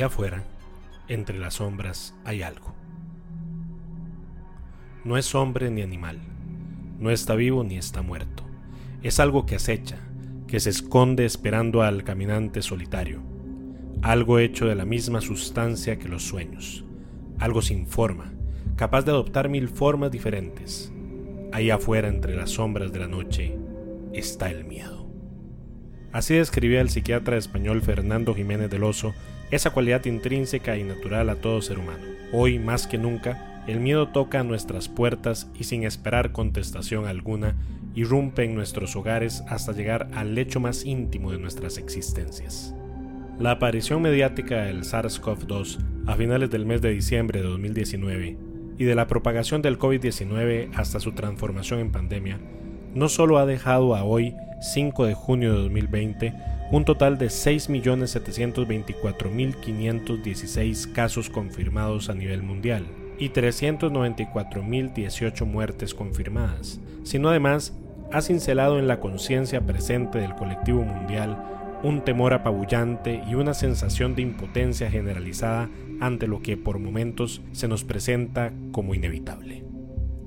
Allá afuera, entre las sombras, hay algo. No es hombre ni animal, no está vivo ni está muerto. Es algo que acecha, que se esconde esperando al caminante solitario. Algo hecho de la misma sustancia que los sueños. Algo sin forma, capaz de adoptar mil formas diferentes. Allá afuera, entre las sombras de la noche, está el miedo. Así describía el psiquiatra español Fernando Jiménez del Oso esa cualidad intrínseca y natural a todo ser humano. Hoy, más que nunca, el miedo toca a nuestras puertas y sin esperar contestación alguna, irrumpe en nuestros hogares hasta llegar al lecho más íntimo de nuestras existencias. La aparición mediática del SARS-CoV-2 a finales del mes de diciembre de 2019 y de la propagación del COVID-19 hasta su transformación en pandemia no solo ha dejado a hoy, 5 de junio de 2020, un total de 6.724.516 casos confirmados a nivel mundial y 394.018 muertes confirmadas, sino además ha cincelado en la conciencia presente del colectivo mundial un temor apabullante y una sensación de impotencia generalizada ante lo que por momentos se nos presenta como inevitable.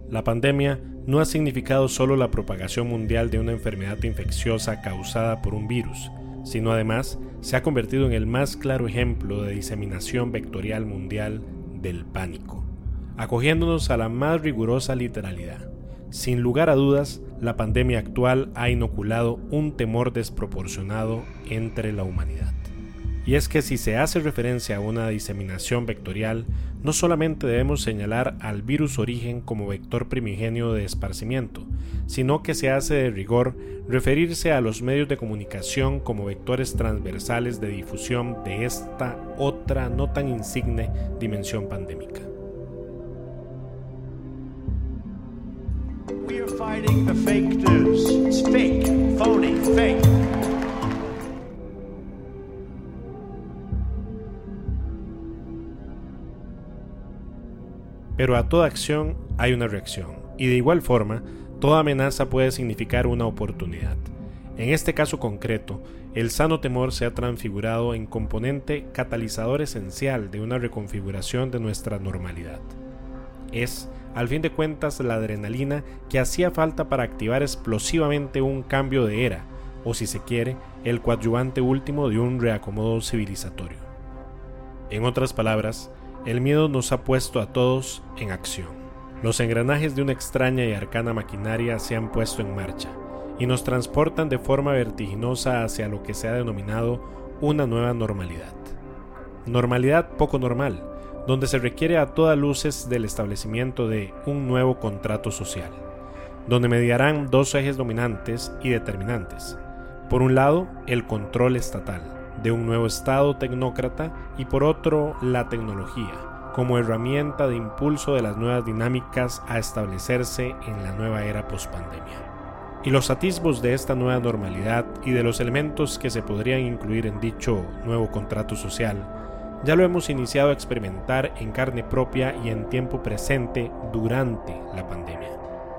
La pandemia no ha significado solo la propagación mundial de una enfermedad infecciosa causada por un virus, sino además se ha convertido en el más claro ejemplo de diseminación vectorial mundial del pánico, acogiéndonos a la más rigurosa literalidad. Sin lugar a dudas, la pandemia actual ha inoculado un temor desproporcionado entre la humanidad. Y es que si se hace referencia a una diseminación vectorial, no solamente debemos señalar al virus origen como vector primigenio de esparcimiento, sino que se hace de rigor referirse a los medios de comunicación como vectores transversales de difusión de esta otra no tan insigne dimensión pandémica. Pero a toda acción hay una reacción, y de igual forma, toda amenaza puede significar una oportunidad. En este caso concreto, el sano temor se ha transfigurado en componente catalizador esencial de una reconfiguración de nuestra normalidad. Es, al fin de cuentas, la adrenalina que hacía falta para activar explosivamente un cambio de era, o si se quiere, el coadyuvante último de un reacomodo civilizatorio. En otras palabras, el miedo nos ha puesto a todos en acción. Los engranajes de una extraña y arcana maquinaria se han puesto en marcha y nos transportan de forma vertiginosa hacia lo que se ha denominado una nueva normalidad. Normalidad poco normal, donde se requiere a todas luces del establecimiento de un nuevo contrato social, donde mediarán dos ejes dominantes y determinantes. Por un lado, el control estatal, de un nuevo Estado tecnócrata y por otro la tecnología, como herramienta de impulso de las nuevas dinámicas a establecerse en la nueva era pospandemia. Y los atisbos de esta nueva normalidad y de los elementos que se podrían incluir en dicho nuevo contrato social, ya lo hemos iniciado a experimentar en carne propia y en tiempo presente durante la pandemia.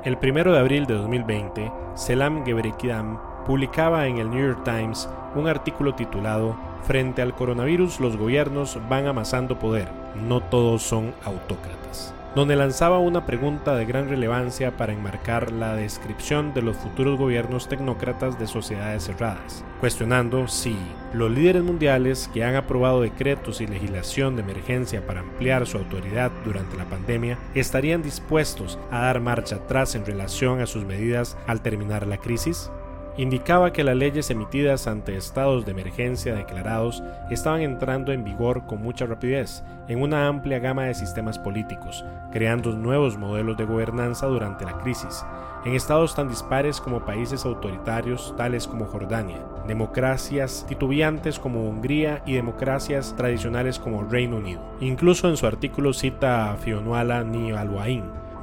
El 1 de abril de 2020, Selam Gebrekidam publicaba en el New York Times un artículo titulado Frente al coronavirus los gobiernos van amasando poder, no todos son autócratas, donde lanzaba una pregunta de gran relevancia para enmarcar la descripción de los futuros gobiernos tecnócratas de sociedades cerradas, cuestionando si los líderes mundiales que han aprobado decretos y legislación de emergencia para ampliar su autoridad durante la pandemia estarían dispuestos a dar marcha atrás en relación a sus medidas al terminar la crisis indicaba que las leyes emitidas ante estados de emergencia declarados estaban entrando en vigor con mucha rapidez en una amplia gama de sistemas políticos, creando nuevos modelos de gobernanza durante la crisis, en estados tan dispares como países autoritarios tales como Jordania, democracias titubeantes como Hungría y democracias tradicionales como Reino Unido. Incluso en su artículo cita a Fionuala Ni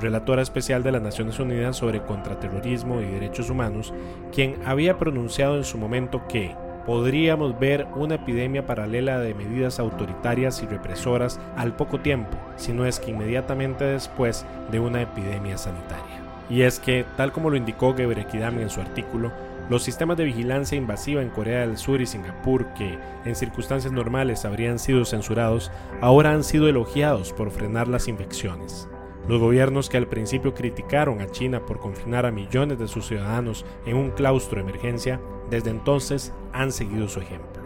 relatora especial de las Naciones Unidas sobre contraterrorismo y derechos humanos, quien había pronunciado en su momento que podríamos ver una epidemia paralela de medidas autoritarias y represoras al poco tiempo, si no es que inmediatamente después de una epidemia sanitaria. Y es que, tal como lo indicó Gebrequidam en su artículo, Los sistemas de vigilancia invasiva en Corea del Sur y Singapur, que en circunstancias normales habrían sido censurados, ahora han sido elogiados por frenar las infecciones. Los gobiernos que al principio criticaron a China por confinar a millones de sus ciudadanos en un claustro de emergencia, desde entonces han seguido su ejemplo.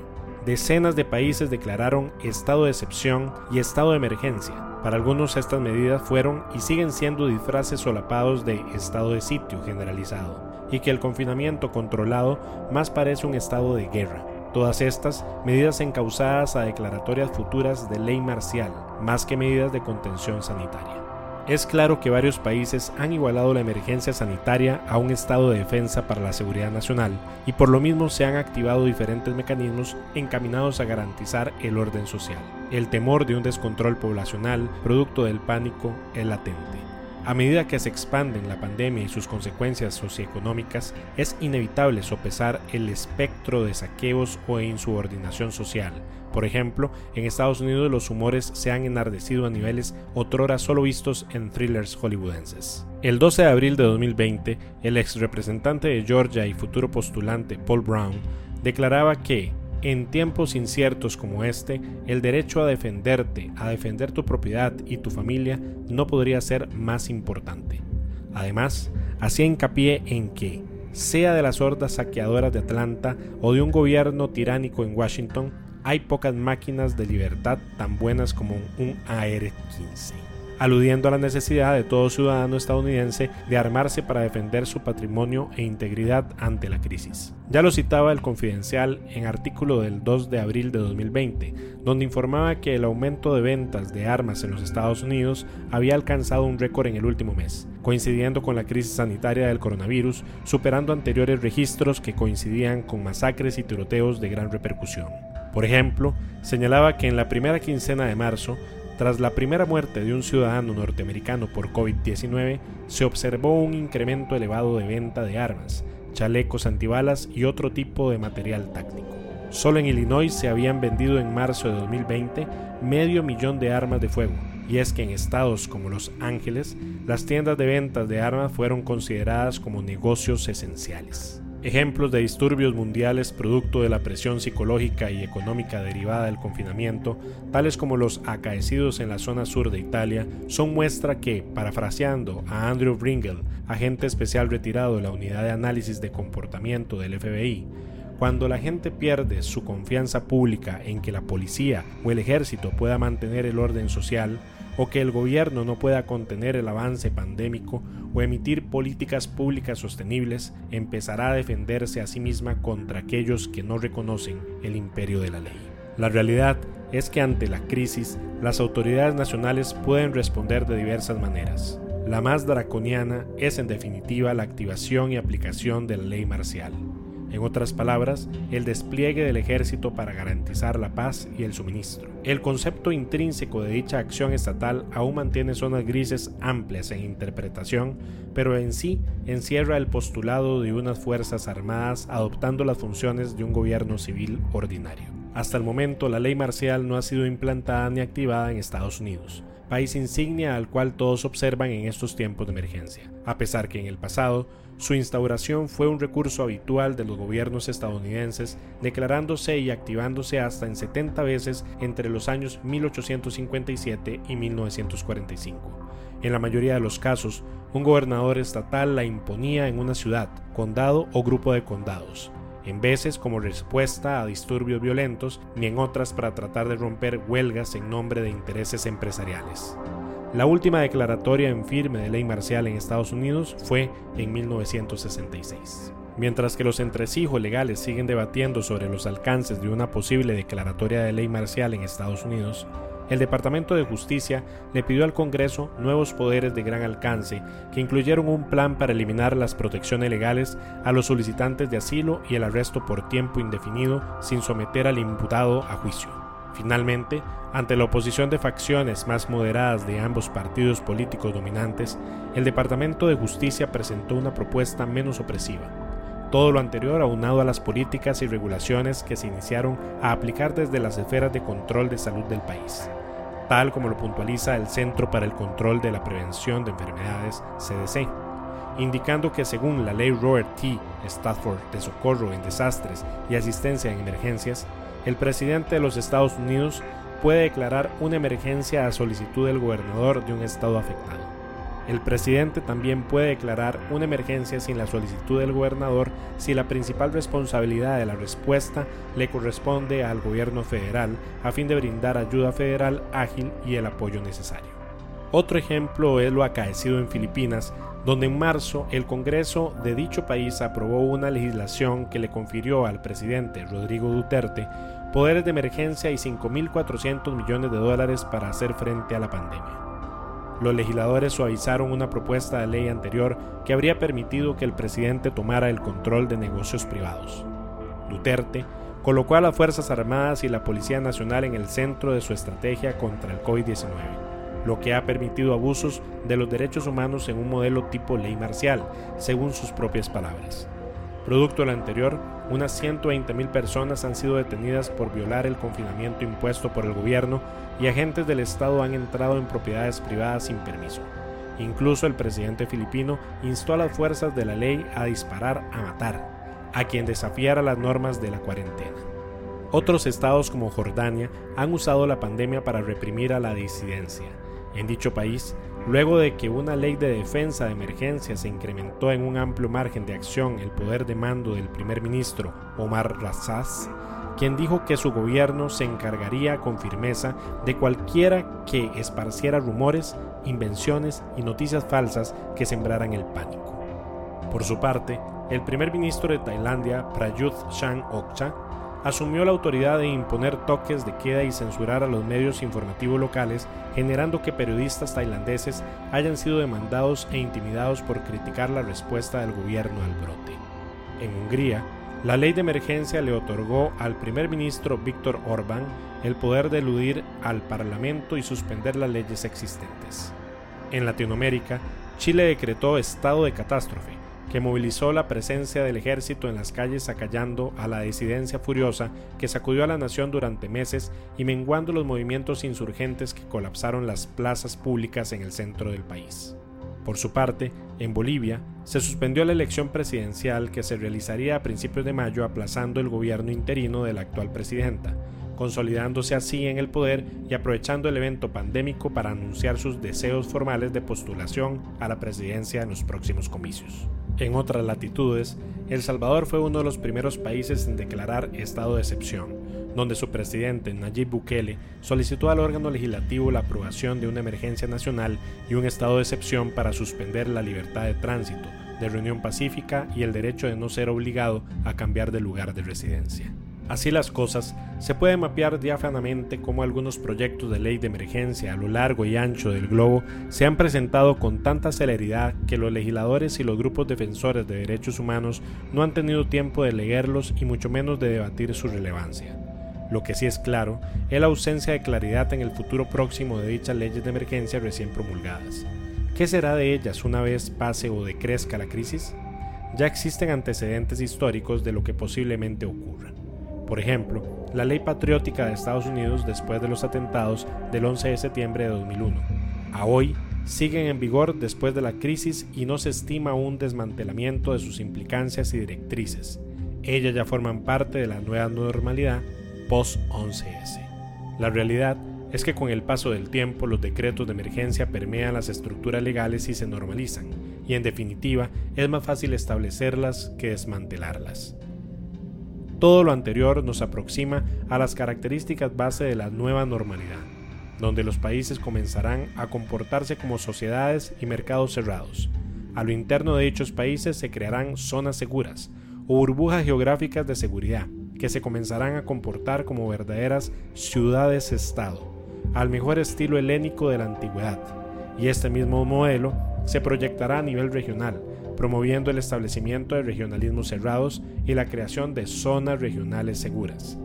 Decenas de países declararon estado de excepción y estado de emergencia. Para algunos estas medidas fueron y siguen siendo disfraces solapados de estado de sitio generalizado, y que el confinamiento controlado más parece un estado de guerra. Todas estas medidas encausadas a declaratorias futuras de ley marcial, más que medidas de contención sanitaria. Es claro que varios países han igualado la emergencia sanitaria a un estado de defensa para la seguridad nacional y por lo mismo se han activado diferentes mecanismos encaminados a garantizar el orden social. El temor de un descontrol poblacional producto del pánico es latente. A medida que se expanden la pandemia y sus consecuencias socioeconómicas, es inevitable sopesar el espectro de saqueos o insubordinación social. Por ejemplo, en Estados Unidos los humores se han enardecido a niveles otrora solo vistos en thrillers hollywoodenses. El 12 de abril de 2020, el ex representante de Georgia y futuro postulante Paul Brown declaraba que en tiempos inciertos como este, el derecho a defenderte, a defender tu propiedad y tu familia no podría ser más importante. Además, hacía hincapié en que, sea de las hordas saqueadoras de Atlanta o de un gobierno tiránico en Washington, hay pocas máquinas de libertad tan buenas como un AR-15 aludiendo a la necesidad de todo ciudadano estadounidense de armarse para defender su patrimonio e integridad ante la crisis. Ya lo citaba el Confidencial en artículo del 2 de abril de 2020, donde informaba que el aumento de ventas de armas en los Estados Unidos había alcanzado un récord en el último mes, coincidiendo con la crisis sanitaria del coronavirus, superando anteriores registros que coincidían con masacres y tiroteos de gran repercusión. Por ejemplo, señalaba que en la primera quincena de marzo tras la primera muerte de un ciudadano norteamericano por COVID-19, se observó un incremento elevado de venta de armas, chalecos antibalas y otro tipo de material táctico. Solo en Illinois se habían vendido en marzo de 2020 medio millón de armas de fuego, y es que en estados como Los Ángeles, las tiendas de ventas de armas fueron consideradas como negocios esenciales. Ejemplos de disturbios mundiales producto de la presión psicológica y económica derivada del confinamiento, tales como los acaecidos en la zona sur de Italia, son muestra que, parafraseando a Andrew Bringel, agente especial retirado de la Unidad de Análisis de Comportamiento del FBI, cuando la gente pierde su confianza pública en que la policía o el ejército pueda mantener el orden social, o que el gobierno no pueda contener el avance pandémico o emitir políticas públicas sostenibles, empezará a defenderse a sí misma contra aquellos que no reconocen el imperio de la ley. La realidad es que ante la crisis, las autoridades nacionales pueden responder de diversas maneras. La más draconiana es en definitiva la activación y aplicación de la ley marcial. En otras palabras, el despliegue del ejército para garantizar la paz y el suministro. El concepto intrínseco de dicha acción estatal aún mantiene zonas grises amplias en interpretación, pero en sí encierra el postulado de unas fuerzas armadas adoptando las funciones de un gobierno civil ordinario. Hasta el momento, la ley marcial no ha sido implantada ni activada en Estados Unidos país insignia al cual todos observan en estos tiempos de emergencia, a pesar que en el pasado su instauración fue un recurso habitual de los gobiernos estadounidenses, declarándose y activándose hasta en 70 veces entre los años 1857 y 1945. En la mayoría de los casos, un gobernador estatal la imponía en una ciudad, condado o grupo de condados, en veces como respuesta a disturbios violentos ni en otras para tratar de romper huelgas en nombre de intereses empresariales. La última declaratoria en firme de ley marcial en Estados Unidos fue en 1966. Mientras que los entresijos legales siguen debatiendo sobre los alcances de una posible declaratoria de ley marcial en Estados Unidos, el Departamento de Justicia le pidió al Congreso nuevos poderes de gran alcance que incluyeron un plan para eliminar las protecciones legales a los solicitantes de asilo y el arresto por tiempo indefinido sin someter al imputado a juicio. Finalmente, ante la oposición de facciones más moderadas de ambos partidos políticos dominantes, el Departamento de Justicia presentó una propuesta menos opresiva. Todo lo anterior aunado a las políticas y regulaciones que se iniciaron a aplicar desde las esferas de control de salud del país tal como lo puntualiza el Centro para el Control de la Prevención de Enfermedades, CDC. indicando que según la ley Robert T. Stafford de socorro en desastres y asistencia en emergencias, el presidente de los Estados Unidos puede declarar una emergencia a solicitud del gobernador de un estado afectado. El presidente también puede declarar una emergencia sin la solicitud del gobernador si la principal responsabilidad de la respuesta le corresponde al gobierno federal a fin de brindar ayuda federal ágil y el apoyo necesario. Otro ejemplo es lo acaecido en Filipinas, donde en marzo el Congreso de dicho país aprobó una legislación que le confirió al presidente Rodrigo Duterte poderes de emergencia y 5.400 millones de dólares para hacer frente a la pandemia. Los legisladores suavizaron una propuesta de ley anterior que habría permitido que el presidente tomara el control de negocios privados. Duterte colocó a las Fuerzas Armadas y la Policía Nacional en el centro de su estrategia contra el COVID-19, lo que ha permitido abusos de los derechos humanos en un modelo tipo ley marcial, según sus propias palabras. Producto de lo anterior, unas 120.000 personas han sido detenidas por violar el confinamiento impuesto por el gobierno y agentes del Estado han entrado en propiedades privadas sin permiso. Incluso el presidente filipino instó a las fuerzas de la ley a disparar a matar a quien desafiara las normas de la cuarentena. Otros estados como Jordania han usado la pandemia para reprimir a la disidencia. En dicho país, Luego de que una ley de defensa de emergencia se incrementó en un amplio margen de acción el poder de mando del primer ministro Omar Razaz, quien dijo que su gobierno se encargaría con firmeza de cualquiera que esparciera rumores, invenciones y noticias falsas que sembraran el pánico. Por su parte, el primer ministro de Tailandia, Prayut Chan-Okcha, asumió la autoridad de imponer toques de queda y censurar a los medios informativos locales, generando que periodistas tailandeses hayan sido demandados e intimidados por criticar la respuesta del gobierno al brote. En Hungría, la ley de emergencia le otorgó al primer ministro Víctor Orbán el poder de eludir al Parlamento y suspender las leyes existentes. En Latinoamérica, Chile decretó estado de catástrofe, que movilizó la presencia del ejército en las calles acallando a la disidencia furiosa que sacudió a la nación durante meses y menguando los movimientos insurgentes que colapsaron las plazas públicas en el centro del país. Por su parte, en Bolivia, se suspendió la elección presidencial que se realizaría a principios de mayo aplazando el gobierno interino de la actual presidenta, consolidándose así en el poder y aprovechando el evento pandémico para anunciar sus deseos formales de postulación a la presidencia en los próximos comicios. En otras latitudes, El Salvador fue uno de los primeros países en declarar estado de excepción, donde su presidente Nayib Bukele solicitó al órgano legislativo la aprobación de una emergencia nacional y un estado de excepción para suspender la libertad de tránsito, de reunión pacífica y el derecho de no ser obligado a cambiar de lugar de residencia. Así las cosas, se puede mapear diáfanamente cómo algunos proyectos de ley de emergencia a lo largo y ancho del globo se han presentado con tanta celeridad que los legisladores y los grupos defensores de derechos humanos no han tenido tiempo de leerlos y mucho menos de debatir su relevancia. Lo que sí es claro es la ausencia de claridad en el futuro próximo de dichas leyes de emergencia recién promulgadas. ¿Qué será de ellas una vez pase o decrezca la crisis? Ya existen antecedentes históricos de lo que posiblemente ocurra. Por ejemplo, la ley patriótica de Estados Unidos después de los atentados del 11 de septiembre de 2001. A hoy siguen en vigor después de la crisis y no se estima un desmantelamiento de sus implicancias y directrices. Ellas ya forman parte de la nueva normalidad post-11S. La realidad es que con el paso del tiempo los decretos de emergencia permean las estructuras legales y se normalizan, y en definitiva es más fácil establecerlas que desmantelarlas. Todo lo anterior nos aproxima a las características base de la nueva normalidad, donde los países comenzarán a comportarse como sociedades y mercados cerrados. A lo interno de dichos países se crearán zonas seguras o burbujas geográficas de seguridad, que se comenzarán a comportar como verdaderas ciudades-estado, al mejor estilo helénico de la antigüedad, y este mismo modelo se proyectará a nivel regional, promoviendo el establecimiento de regionalismos cerrados y la creación de zonas regionales seguras.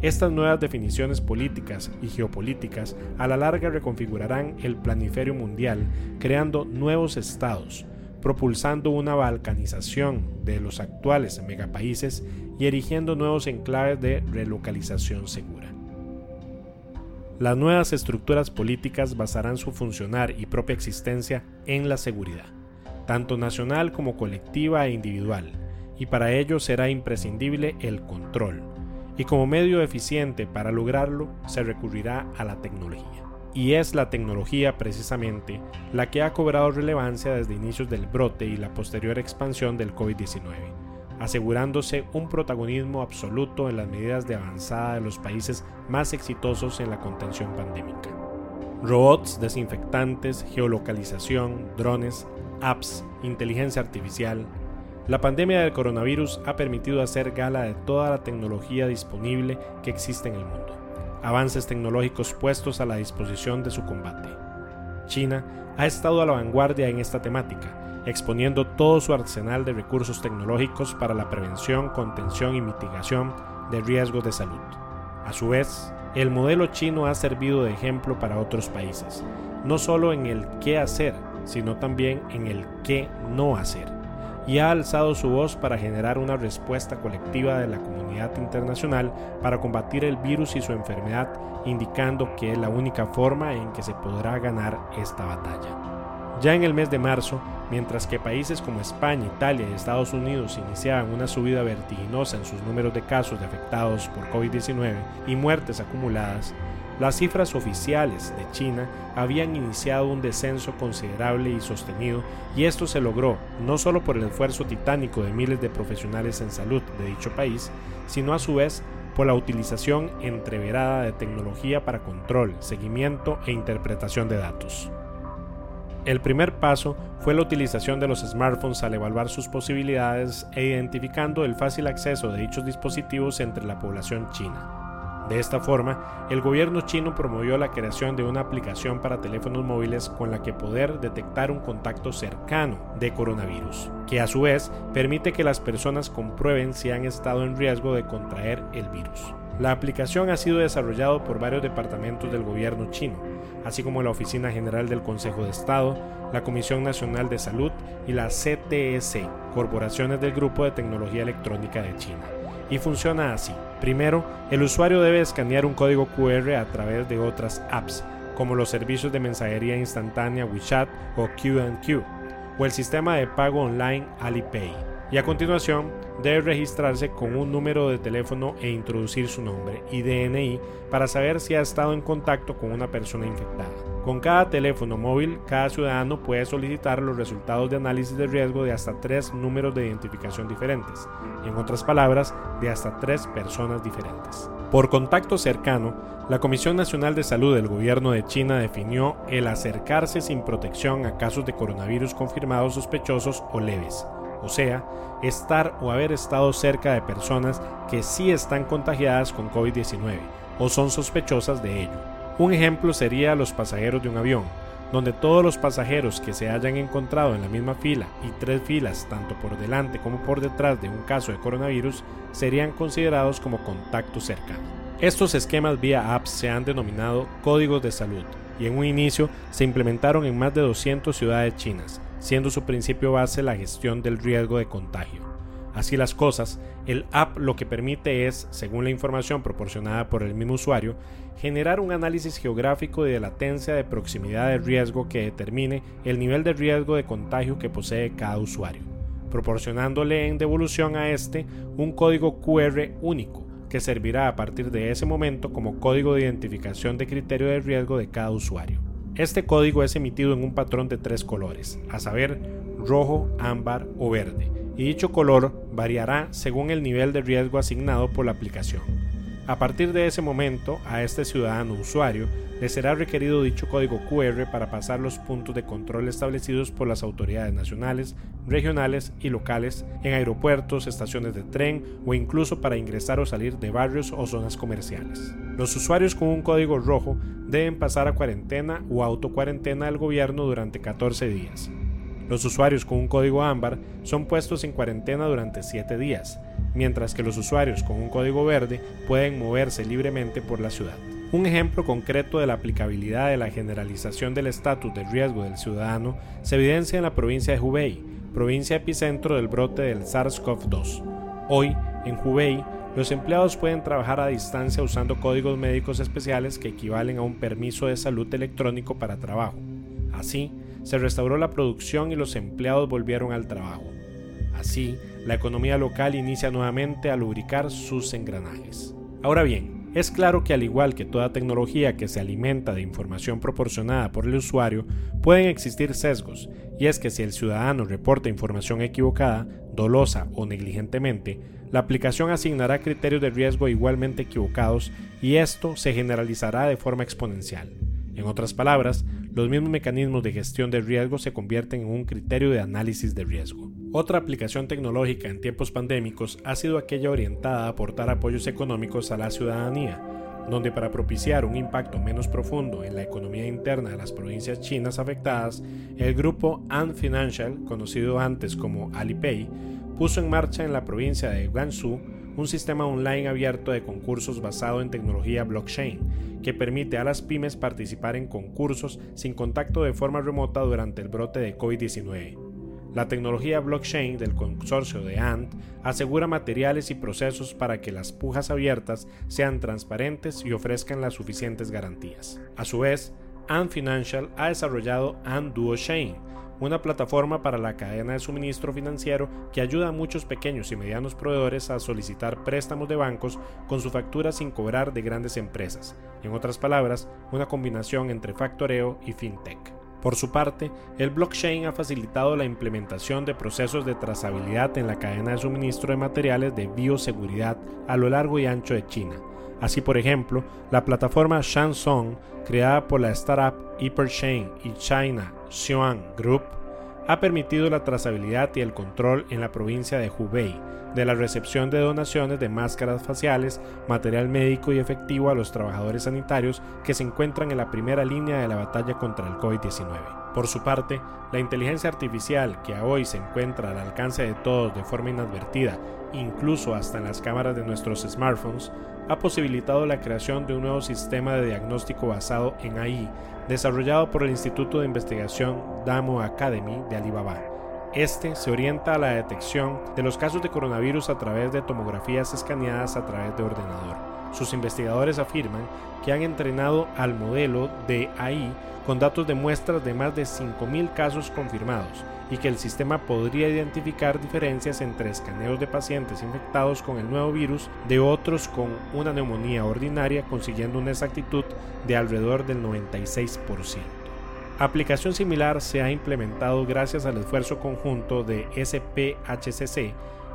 Estas nuevas definiciones políticas y geopolíticas a la larga reconfigurarán el planiferio mundial, creando nuevos estados, propulsando una balcanización de los actuales megapaíses y erigiendo nuevos enclaves de relocalización segura. Las nuevas estructuras políticas basarán su funcionar y propia existencia en la seguridad tanto nacional como colectiva e individual, y para ello será imprescindible el control, y como medio eficiente para lograrlo se recurrirá a la tecnología. Y es la tecnología precisamente la que ha cobrado relevancia desde inicios del brote y la posterior expansión del COVID-19, asegurándose un protagonismo absoluto en las medidas de avanzada de los países más exitosos en la contención pandémica. Robots, desinfectantes, geolocalización, drones, apps, inteligencia artificial, la pandemia del coronavirus ha permitido hacer gala de toda la tecnología disponible que existe en el mundo, avances tecnológicos puestos a la disposición de su combate. China ha estado a la vanguardia en esta temática, exponiendo todo su arsenal de recursos tecnológicos para la prevención, contención y mitigación de riesgos de salud. A su vez, el modelo chino ha servido de ejemplo para otros países, no solo en el qué hacer, sino también en el qué no hacer y ha alzado su voz para generar una respuesta colectiva de la comunidad internacional para combatir el virus y su enfermedad, indicando que es la única forma en que se podrá ganar esta batalla. Ya en el mes de marzo, mientras que países como España, Italia y Estados Unidos iniciaban una subida vertiginosa en sus números de casos de afectados por COVID-19 y muertes acumuladas, las cifras oficiales de China habían iniciado un descenso considerable y sostenido y esto se logró no solo por el esfuerzo titánico de miles de profesionales en salud de dicho país, sino a su vez por la utilización entreverada de tecnología para control, seguimiento e interpretación de datos. El primer paso fue la utilización de los smartphones al evaluar sus posibilidades e identificando el fácil acceso de dichos dispositivos entre la población china. De esta forma, el gobierno chino promovió la creación de una aplicación para teléfonos móviles con la que poder detectar un contacto cercano de coronavirus, que a su vez permite que las personas comprueben si han estado en riesgo de contraer el virus. La aplicación ha sido desarrollada por varios departamentos del gobierno chino, así como la Oficina General del Consejo de Estado, la Comisión Nacional de Salud y la CTS, corporaciones del Grupo de Tecnología Electrónica de China y funciona así. Primero, el usuario debe escanear un código QR a través de otras apps, como los servicios de mensajería instantánea WeChat o QQ, o el sistema de pago online Alipay. Y a continuación, debe registrarse con un número de teléfono e introducir su nombre y DNI para saber si ha estado en contacto con una persona infectada. Con cada teléfono móvil, cada ciudadano puede solicitar los resultados de análisis de riesgo de hasta tres números de identificación diferentes, en otras palabras, de hasta tres personas diferentes. Por contacto cercano, la Comisión Nacional de Salud del Gobierno de China definió el acercarse sin protección a casos de coronavirus confirmados sospechosos o leves, o sea, estar o haber estado cerca de personas que sí están contagiadas con COVID-19 o son sospechosas de ello un ejemplo sería los pasajeros de un avión, donde todos los pasajeros que se hayan encontrado en la misma fila y tres filas tanto por delante como por detrás de un caso de coronavirus serían considerados como contacto cercano. Estos esquemas vía apps se han denominado códigos de salud y en un inicio se implementaron en más de 200 ciudades chinas, siendo su principio base la gestión del riesgo de contagio. Así las cosas, el app lo que permite es, según la información proporcionada por el mismo usuario, generar un análisis geográfico de latencia de proximidad de riesgo que determine el nivel de riesgo de contagio que posee cada usuario, proporcionándole en devolución a este un código QR único que servirá a partir de ese momento como código de identificación de criterio de riesgo de cada usuario. Este código es emitido en un patrón de tres colores, a saber, rojo, ámbar o verde, y dicho color variará según el nivel de riesgo asignado por la aplicación. A partir de ese momento, a este ciudadano usuario le será requerido dicho código QR para pasar los puntos de control establecidos por las autoridades nacionales, regionales y locales en aeropuertos, estaciones de tren o incluso para ingresar o salir de barrios o zonas comerciales. Los usuarios con un código rojo deben pasar a cuarentena o autocuarentena del gobierno durante 14 días. Los usuarios con un código ámbar son puestos en cuarentena durante 7 días, mientras que los usuarios con un código verde pueden moverse libremente por la ciudad. Un ejemplo concreto de la aplicabilidad de la generalización del estatus de riesgo del ciudadano se evidencia en la provincia de Hubei, provincia epicentro del brote del SARS-CoV-2. Hoy, en Hubei, los empleados pueden trabajar a distancia usando códigos médicos especiales que equivalen a un permiso de salud electrónico para trabajo. Así, se restauró la producción y los empleados volvieron al trabajo. Así, la economía local inicia nuevamente a lubricar sus engranajes. Ahora bien, es claro que al igual que toda tecnología que se alimenta de información proporcionada por el usuario, pueden existir sesgos, y es que si el ciudadano reporta información equivocada, dolosa o negligentemente, la aplicación asignará criterios de riesgo igualmente equivocados y esto se generalizará de forma exponencial. En otras palabras, los mismos mecanismos de gestión de riesgo se convierten en un criterio de análisis de riesgo. Otra aplicación tecnológica en tiempos pandémicos ha sido aquella orientada a aportar apoyos económicos a la ciudadanía, donde para propiciar un impacto menos profundo en la economía interna de las provincias chinas afectadas, el grupo Ant Financial, conocido antes como Alipay, puso en marcha en la provincia de Guangzhou un sistema online abierto de concursos basado en tecnología blockchain, que permite a las pymes participar en concursos sin contacto de forma remota durante el brote de COVID-19. La tecnología blockchain del consorcio de ANT asegura materiales y procesos para que las pujas abiertas sean transparentes y ofrezcan las suficientes garantías. A su vez, Ant Financial ha desarrollado Ant Duo Chain, una plataforma para la cadena de suministro financiero que ayuda a muchos pequeños y medianos proveedores a solicitar préstamos de bancos con su factura sin cobrar de grandes empresas. En otras palabras, una combinación entre factoreo y fintech. Por su parte, el blockchain ha facilitado la implementación de procesos de trazabilidad en la cadena de suministro de materiales de bioseguridad a lo largo y ancho de China. Así, por ejemplo, la plataforma Shansong, creada por la startup HyperChain y China Xuan Group ha permitido la trazabilidad y el control en la provincia de Hubei de la recepción de donaciones de máscaras faciales, material médico y efectivo a los trabajadores sanitarios que se encuentran en la primera línea de la batalla contra el COVID-19. Por su parte, la inteligencia artificial, que hoy se encuentra al alcance de todos de forma inadvertida, incluso hasta en las cámaras de nuestros smartphones, ha posibilitado la creación de un nuevo sistema de diagnóstico basado en AI, desarrollado por el Instituto de Investigación Damo Academy de Alibaba. Este se orienta a la detección de los casos de coronavirus a través de tomografías escaneadas a través de ordenador. Sus investigadores afirman que han entrenado al modelo de AI con datos de muestras de más de 5.000 casos confirmados y que el sistema podría identificar diferencias entre escaneos de pacientes infectados con el nuevo virus de otros con una neumonía ordinaria consiguiendo una exactitud de alrededor del 96%. Aplicación similar se ha implementado gracias al esfuerzo conjunto de SPHCC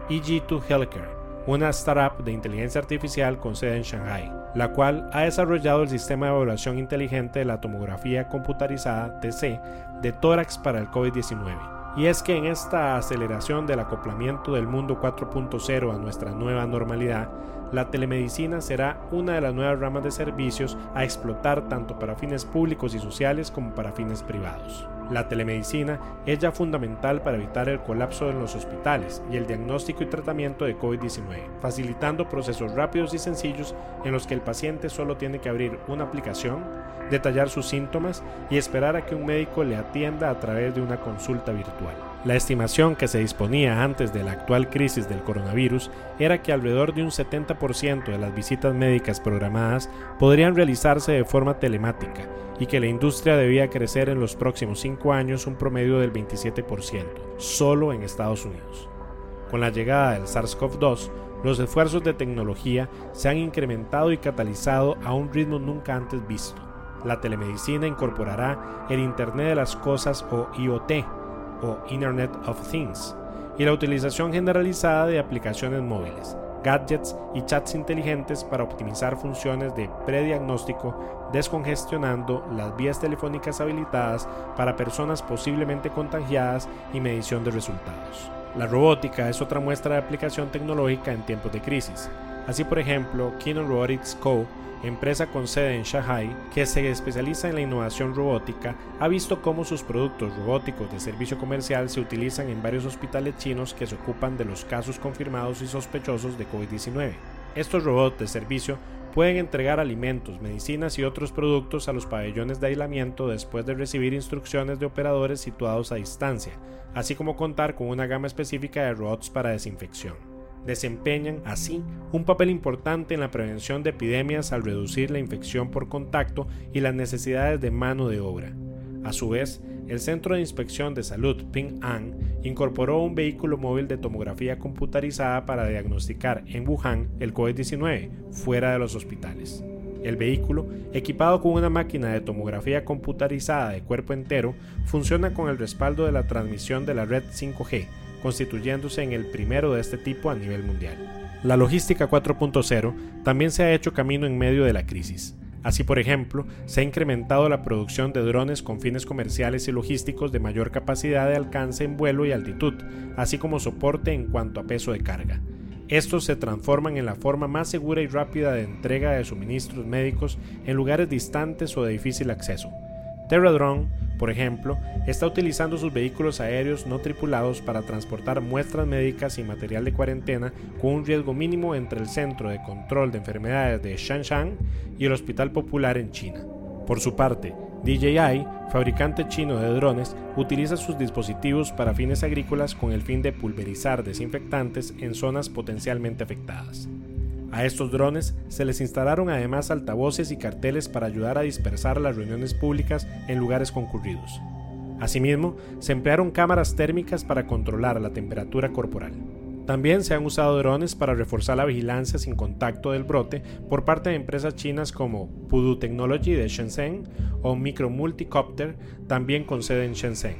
y G2 Healthcare, una startup de inteligencia artificial con sede en Shanghai, la cual ha desarrollado el sistema de evaluación inteligente de la tomografía computarizada TC de tórax para el COVID-19 y es que en esta aceleración del acoplamiento del mundo 4.0 a nuestra nueva normalidad, la telemedicina será una de las nuevas ramas de servicios a explotar tanto para fines públicos y sociales como para fines privados. La telemedicina es ya fundamental para evitar el colapso en los hospitales y el diagnóstico y tratamiento de COVID-19, facilitando procesos rápidos y sencillos en los que el paciente solo tiene que abrir una aplicación, detallar sus síntomas y esperar a que un médico le atienda a través de una consulta virtual. La estimación que se disponía antes de la actual crisis del coronavirus era que alrededor de un 70% de las visitas médicas programadas podrían realizarse de forma telemática y que la industria debía crecer en los próximos cinco años un promedio del 27%, solo en Estados Unidos. Con la llegada del SARS-CoV-2, los esfuerzos de tecnología se han incrementado y catalizado a un ritmo nunca antes visto. La telemedicina incorporará el Internet de las Cosas o IoT, o Internet of Things, y la utilización generalizada de aplicaciones móviles, gadgets y chats inteligentes para optimizar funciones de prediagnóstico, descongestionando las vías telefónicas habilitadas para personas posiblemente contagiadas y medición de resultados. La robótica es otra muestra de aplicación tecnológica en tiempos de crisis. Así, por ejemplo, Kino Robotics Co empresa con sede en Shanghai que se especializa en la innovación robótica, ha visto cómo sus productos robóticos de servicio comercial se utilizan en varios hospitales chinos que se ocupan de los casos confirmados y sospechosos de COVID-19. Estos robots de servicio pueden entregar alimentos, medicinas y otros productos a los pabellones de aislamiento después de recibir instrucciones de operadores situados a distancia, así como contar con una gama específica de robots para desinfección desempeñan así un papel importante en la prevención de epidemias al reducir la infección por contacto y las necesidades de mano de obra. A su vez, el Centro de Inspección de Salud Ping An incorporó un vehículo móvil de tomografía computarizada para diagnosticar en Wuhan el COVID-19 fuera de los hospitales. El vehículo, equipado con una máquina de tomografía computarizada de cuerpo entero, funciona con el respaldo de la transmisión de la red 5G, constituyéndose en el primero de este tipo a nivel mundial. La logística 4.0 también se ha hecho camino en medio de la crisis. Así, por ejemplo, se ha incrementado la producción de drones con fines comerciales y logísticos de mayor capacidad de alcance en vuelo y altitud, así como soporte en cuanto a peso de carga. Estos se transforman en la forma más segura y rápida de entrega de suministros médicos en lugares distantes o de difícil acceso. TerraDrone, por ejemplo, está utilizando sus vehículos aéreos no tripulados para transportar muestras médicas y material de cuarentena con un riesgo mínimo entre el Centro de Control de Enfermedades de Shanshan y el Hospital Popular en China. Por su parte, DJI, fabricante chino de drones, utiliza sus dispositivos para fines agrícolas con el fin de pulverizar desinfectantes en zonas potencialmente afectadas. A estos drones se les instalaron además altavoces y carteles para ayudar a dispersar las reuniones públicas en lugares concurridos. Asimismo, se emplearon cámaras térmicas para controlar la temperatura corporal. También se han usado drones para reforzar la vigilancia sin contacto del brote por parte de empresas chinas como Pudu Technology de Shenzhen o Micro Multicopter, también con sede en Shenzhen,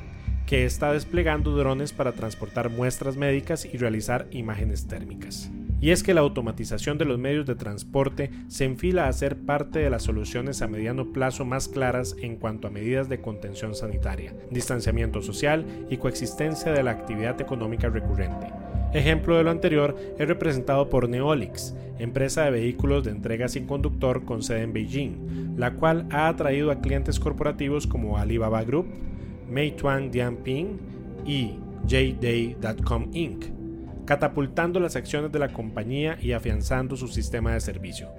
que está desplegando drones para transportar muestras médicas y realizar imágenes térmicas. Y es que la automatización de los medios de transporte se enfila a ser parte de las soluciones a mediano plazo más claras en cuanto a medidas de contención sanitaria, distanciamiento social y coexistencia de la actividad económica recurrente. Ejemplo de lo anterior es representado por Neolix, empresa de vehículos de entrega sin conductor con sede en Beijing, la cual ha atraído a clientes corporativos como Alibaba Group, Meituan Dianping y JDay.com Inc catapultando las acciones de la compañía y afianzando su sistema de servicio.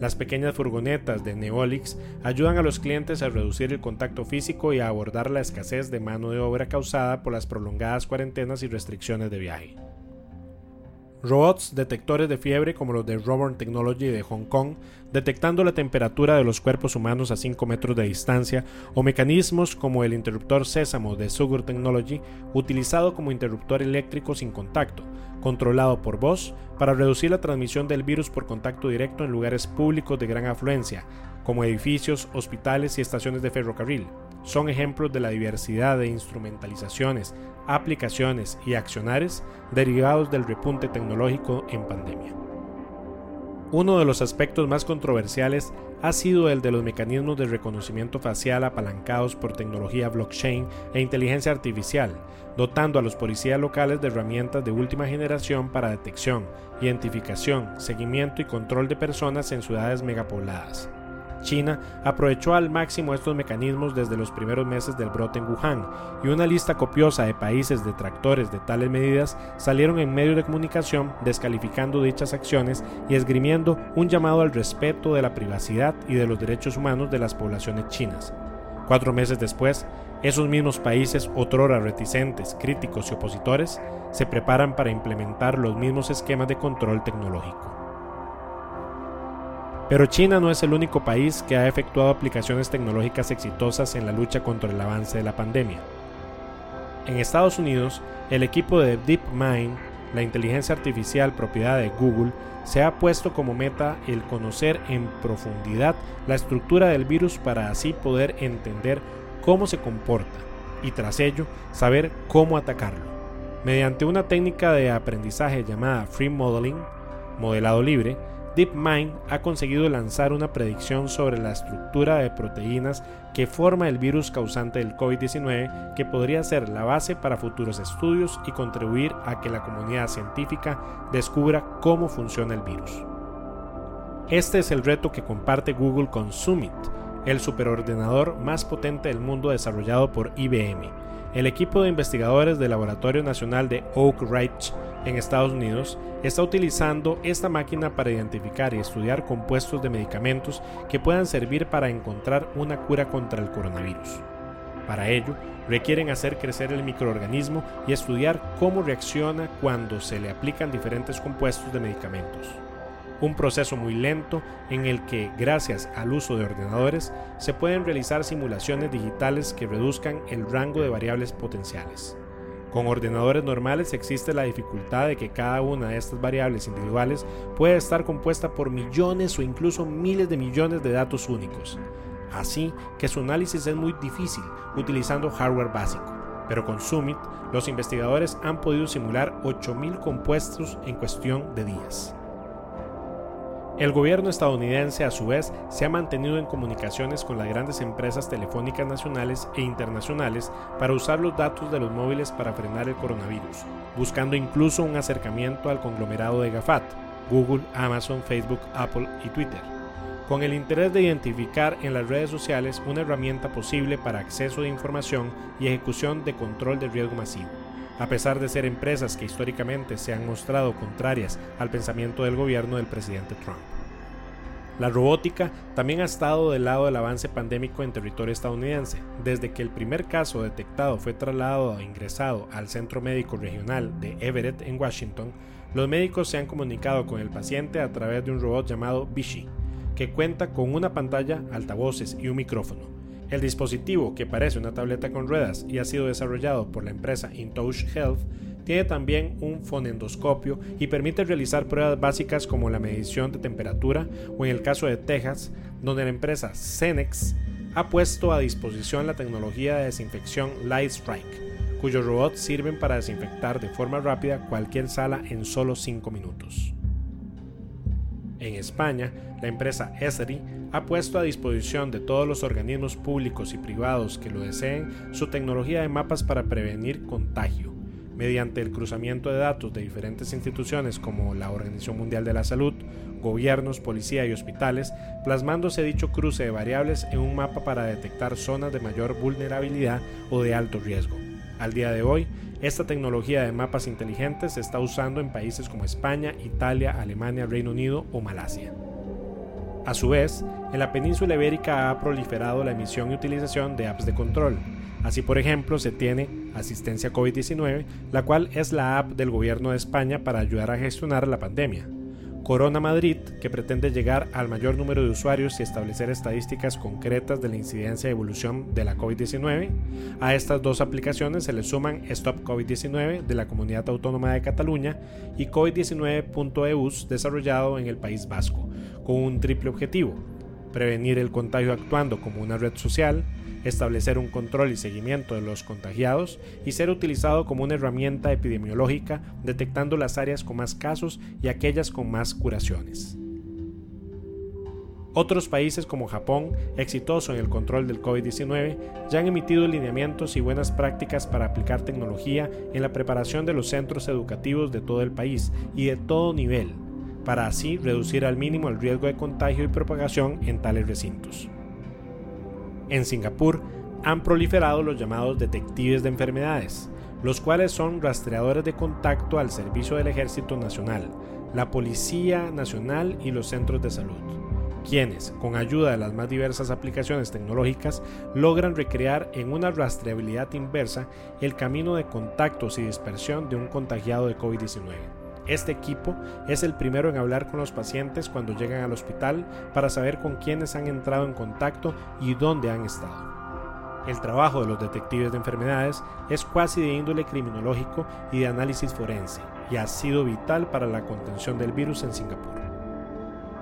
Las pequeñas furgonetas de Neolix ayudan a los clientes a reducir el contacto físico y a abordar la escasez de mano de obra causada por las prolongadas cuarentenas y restricciones de viaje. Robots detectores de fiebre como los de Robot Technology de Hong Kong, detectando la temperatura de los cuerpos humanos a 5 metros de distancia, o mecanismos como el interruptor Sésamo de Sugar Technology, utilizado como interruptor eléctrico sin contacto, controlado por voz, para reducir la transmisión del virus por contacto directo en lugares públicos de gran afluencia, como edificios, hospitales y estaciones de ferrocarril. Son ejemplos de la diversidad de instrumentalizaciones, aplicaciones y accionares derivados del repunte tecnológico en pandemia. Uno de los aspectos más controversiales ha sido el de los mecanismos de reconocimiento facial apalancados por tecnología blockchain e inteligencia artificial, dotando a los policías locales de herramientas de última generación para detección, identificación, seguimiento y control de personas en ciudades megapobladas. China aprovechó al máximo estos mecanismos desde los primeros meses del brote en Wuhan, y una lista copiosa de países detractores de tales medidas salieron en medios de comunicación descalificando dichas acciones y esgrimiendo un llamado al respeto de la privacidad y de los derechos humanos de las poblaciones chinas. Cuatro meses después, esos mismos países, otrora reticentes, críticos y opositores, se preparan para implementar los mismos esquemas de control tecnológico. Pero China no es el único país que ha efectuado aplicaciones tecnológicas exitosas en la lucha contra el avance de la pandemia. En Estados Unidos, el equipo de DeepMind, la inteligencia artificial propiedad de Google, se ha puesto como meta el conocer en profundidad la estructura del virus para así poder entender cómo se comporta y tras ello saber cómo atacarlo. Mediante una técnica de aprendizaje llamada Free Modeling, modelado libre, DeepMind ha conseguido lanzar una predicción sobre la estructura de proteínas que forma el virus causante del COVID-19 que podría ser la base para futuros estudios y contribuir a que la comunidad científica descubra cómo funciona el virus. Este es el reto que comparte Google con Summit, el superordenador más potente del mundo desarrollado por IBM. El equipo de investigadores del Laboratorio Nacional de Oak Ridge en Estados Unidos está utilizando esta máquina para identificar y estudiar compuestos de medicamentos que puedan servir para encontrar una cura contra el coronavirus. Para ello, requieren hacer crecer el microorganismo y estudiar cómo reacciona cuando se le aplican diferentes compuestos de medicamentos. Un proceso muy lento en el que, gracias al uso de ordenadores, se pueden realizar simulaciones digitales que reduzcan el rango de variables potenciales. Con ordenadores normales existe la dificultad de que cada una de estas variables individuales puede estar compuesta por millones o incluso miles de millones de datos únicos, así que su análisis es muy difícil utilizando hardware básico. Pero con Summit, los investigadores han podido simular 8.000 compuestos en cuestión de días. El gobierno estadounidense, a su vez, se ha mantenido en comunicaciones con las grandes empresas telefónicas nacionales e internacionales para usar los datos de los móviles para frenar el coronavirus, buscando incluso un acercamiento al conglomerado de GAFAT, Google, Amazon, Facebook, Apple y Twitter, con el interés de identificar en las redes sociales una herramienta posible para acceso de información y ejecución de control de riesgo masivo a pesar de ser empresas que históricamente se han mostrado contrarias al pensamiento del gobierno del presidente Trump. La robótica también ha estado del lado del avance pandémico en territorio estadounidense. Desde que el primer caso detectado fue trasladado e ingresado al Centro Médico Regional de Everett en Washington, los médicos se han comunicado con el paciente a través de un robot llamado Vichy, que cuenta con una pantalla, altavoces y un micrófono. El dispositivo, que parece una tableta con ruedas y ha sido desarrollado por la empresa InTouch Health, tiene también un fonendoscopio y permite realizar pruebas básicas como la medición de temperatura o en el caso de Texas, donde la empresa Cenex ha puesto a disposición la tecnología de desinfección Light Strike, cuyos robots sirven para desinfectar de forma rápida cualquier sala en solo 5 minutos. En España, la empresa Esri ha puesto a disposición de todos los organismos públicos y privados que lo deseen su tecnología de mapas para prevenir contagio, mediante el cruzamiento de datos de diferentes instituciones como la Organización Mundial de la Salud, gobiernos, policía y hospitales, plasmándose dicho cruce de variables en un mapa para detectar zonas de mayor vulnerabilidad o de alto riesgo. Al día de hoy, esta tecnología de mapas inteligentes se está usando en países como España, Italia, Alemania, Reino Unido o Malasia. A su vez, en la península ibérica ha proliferado la emisión y utilización de apps de control. Así, por ejemplo, se tiene Asistencia COVID-19, la cual es la app del gobierno de España para ayudar a gestionar la pandemia. Corona Madrid, que pretende llegar al mayor número de usuarios y establecer estadísticas concretas de la incidencia y evolución de la COVID-19. A estas dos aplicaciones se le suman Stop COVID-19 de la Comunidad Autónoma de Cataluña y COVID-19.eus desarrollado en el País Vasco, con un triple objetivo, prevenir el contagio actuando como una red social, establecer un control y seguimiento de los contagiados y ser utilizado como una herramienta epidemiológica detectando las áreas con más casos y aquellas con más curaciones. Otros países como Japón, exitoso en el control del COVID-19, ya han emitido lineamientos y buenas prácticas para aplicar tecnología en la preparación de los centros educativos de todo el país y de todo nivel, para así reducir al mínimo el riesgo de contagio y propagación en tales recintos. En Singapur han proliferado los llamados detectives de enfermedades, los cuales son rastreadores de contacto al servicio del Ejército Nacional, la Policía Nacional y los centros de salud, quienes, con ayuda de las más diversas aplicaciones tecnológicas, logran recrear en una rastreabilidad inversa el camino de contactos y dispersión de un contagiado de COVID-19 este equipo es el primero en hablar con los pacientes cuando llegan al hospital para saber con quiénes han entrado en contacto y dónde han estado. El trabajo de los detectives de enfermedades es cuasi de índole criminológico y de análisis forense y ha sido vital para la contención del virus en Singapur.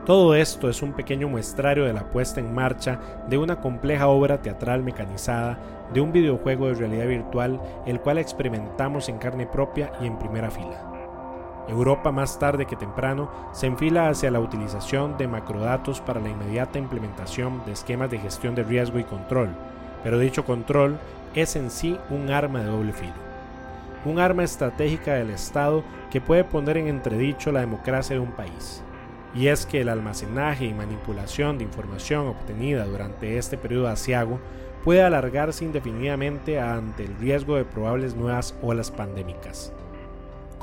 Todo esto es un pequeño muestrario de la puesta en marcha de una compleja obra teatral mecanizada, de un videojuego de realidad virtual, el cual experimentamos en carne propia y en primera fila. Europa más tarde que temprano se enfila hacia la utilización de macrodatos para la inmediata implementación de esquemas de gestión de riesgo y control, pero dicho control es en sí un arma de doble filo. Un arma estratégica del Estado que puede poner en entredicho la democracia de un país. Y es que el almacenaje y manipulación de información obtenida durante este periodo asiago puede alargarse indefinidamente ante el riesgo de probables nuevas olas pandémicas.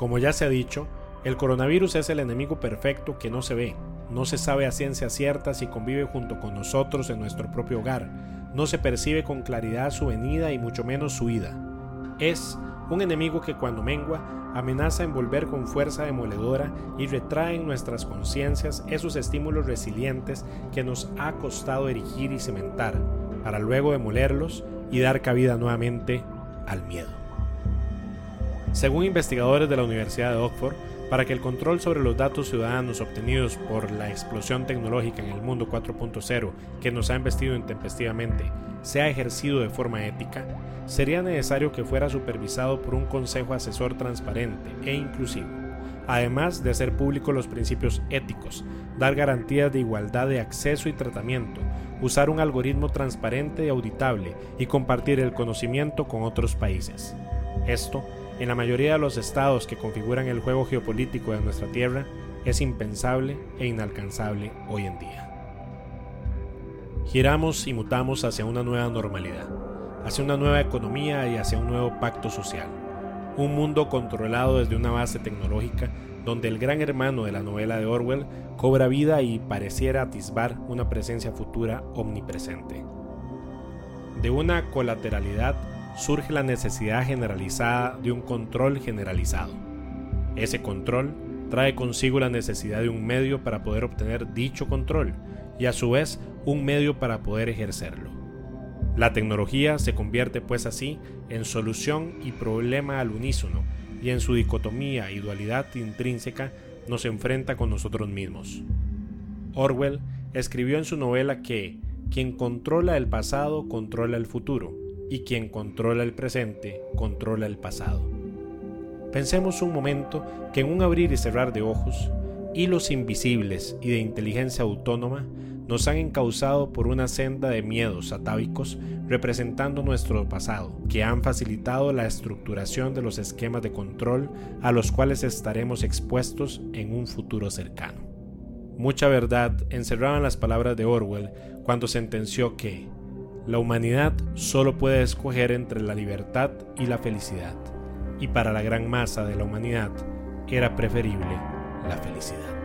Como ya se ha dicho, el coronavirus es el enemigo perfecto que no se ve, no se sabe a ciencia cierta si convive junto con nosotros en nuestro propio hogar, no se percibe con claridad su venida y mucho menos su ida. Es un enemigo que cuando mengua amenaza envolver con fuerza demoledora y retrae en nuestras conciencias esos estímulos resilientes que nos ha costado erigir y cimentar, para luego demolerlos y dar cabida nuevamente al miedo. Según investigadores de la Universidad de Oxford, para que el control sobre los datos ciudadanos obtenidos por la explosión tecnológica en el mundo 4.0 que nos ha embestido intempestivamente sea ejercido de forma ética, sería necesario que fuera supervisado por un consejo asesor transparente e inclusivo, además de hacer públicos los principios éticos, dar garantías de igualdad de acceso y tratamiento, usar un algoritmo transparente y auditable y compartir el conocimiento con otros países. Esto en la mayoría de los estados que configuran el juego geopolítico de nuestra Tierra, es impensable e inalcanzable hoy en día. Giramos y mutamos hacia una nueva normalidad, hacia una nueva economía y hacia un nuevo pacto social. Un mundo controlado desde una base tecnológica donde el gran hermano de la novela de Orwell cobra vida y pareciera atisbar una presencia futura omnipresente. De una colateralidad surge la necesidad generalizada de un control generalizado. Ese control trae consigo la necesidad de un medio para poder obtener dicho control y a su vez un medio para poder ejercerlo. La tecnología se convierte pues así en solución y problema al unísono y en su dicotomía y dualidad intrínseca nos enfrenta con nosotros mismos. Orwell escribió en su novela que quien controla el pasado controla el futuro y quien controla el presente controla el pasado. Pensemos un momento que en un abrir y cerrar de ojos, hilos invisibles y de inteligencia autónoma nos han encauzado por una senda de miedos atávicos representando nuestro pasado, que han facilitado la estructuración de los esquemas de control a los cuales estaremos expuestos en un futuro cercano. Mucha verdad encerraban las palabras de Orwell cuando sentenció que la humanidad solo puede escoger entre la libertad y la felicidad, y para la gran masa de la humanidad era preferible la felicidad.